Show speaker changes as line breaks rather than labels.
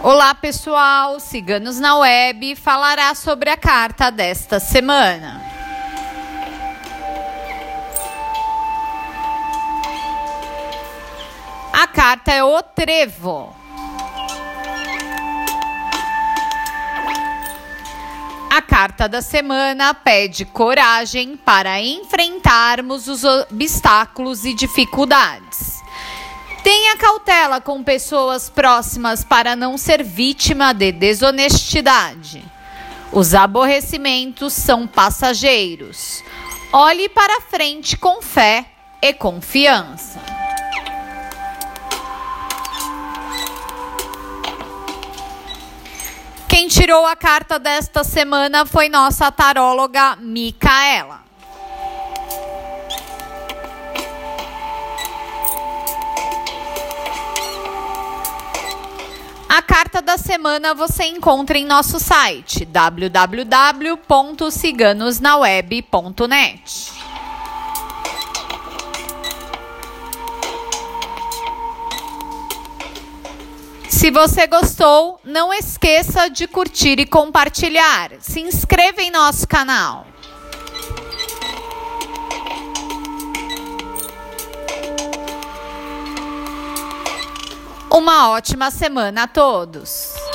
Olá pessoal, Ciganos na Web falará sobre a carta desta semana. A carta é o Trevo. A carta da semana pede coragem para enfrentarmos os obstáculos e dificuldades. Tenha cautela com pessoas próximas para não ser vítima de desonestidade. Os aborrecimentos são passageiros. Olhe para frente com fé e confiança. Quem tirou a carta desta semana foi nossa taróloga Micaela. A carta da semana você encontra em nosso site www.ciganosnaweb.net. Se você gostou, não esqueça de curtir e compartilhar. Se inscreva em nosso canal. Uma ótima semana a todos!